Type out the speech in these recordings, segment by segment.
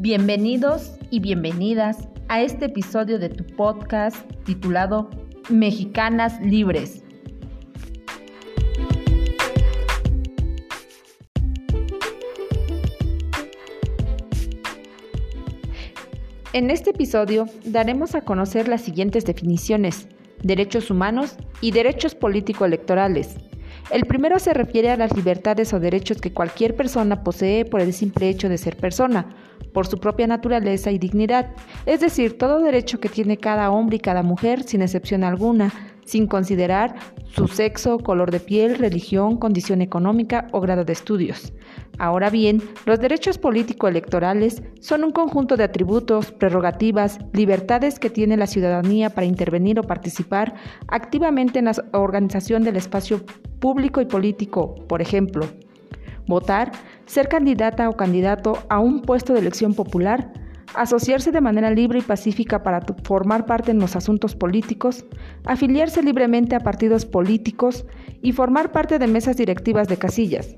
Bienvenidos y bienvenidas a este episodio de tu podcast titulado Mexicanas Libres. En este episodio daremos a conocer las siguientes definiciones, derechos humanos y derechos político-electorales. El primero se refiere a las libertades o derechos que cualquier persona posee por el simple hecho de ser persona, por su propia naturaleza y dignidad, es decir, todo derecho que tiene cada hombre y cada mujer sin excepción alguna, sin considerar su sexo, color de piel, religión, condición económica o grado de estudios. Ahora bien, los derechos político-electorales son un conjunto de atributos, prerrogativas, libertades que tiene la ciudadanía para intervenir o participar activamente en la organización del espacio público y político, por ejemplo, votar, ser candidata o candidato a un puesto de elección popular, asociarse de manera libre y pacífica para formar parte en los asuntos políticos, afiliarse libremente a partidos políticos y formar parte de mesas directivas de casillas.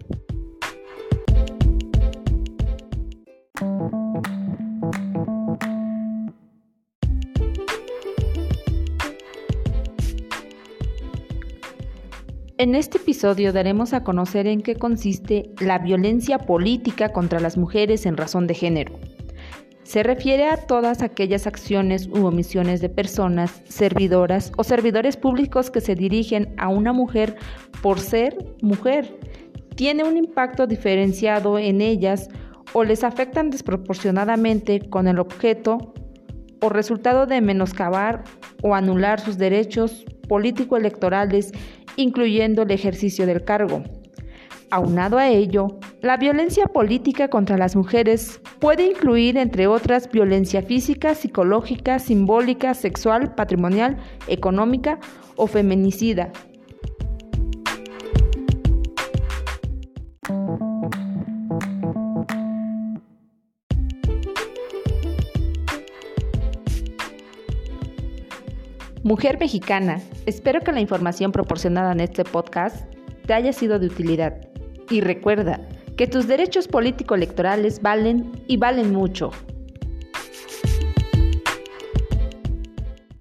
En este episodio daremos a conocer en qué consiste la violencia política contra las mujeres en razón de género. Se refiere a todas aquellas acciones u omisiones de personas, servidoras o servidores públicos que se dirigen a una mujer por ser mujer. Tiene un impacto diferenciado en ellas o les afectan desproporcionadamente con el objeto o resultado de menoscabar o anular sus derechos político-electorales, incluyendo el ejercicio del cargo. Aunado a ello, la violencia política contra las mujeres puede incluir, entre otras, violencia física, psicológica, simbólica, sexual, patrimonial, económica o feminicida. Mujer mexicana, espero que la información proporcionada en este podcast te haya sido de utilidad. Y recuerda que tus derechos político-electorales valen y valen mucho.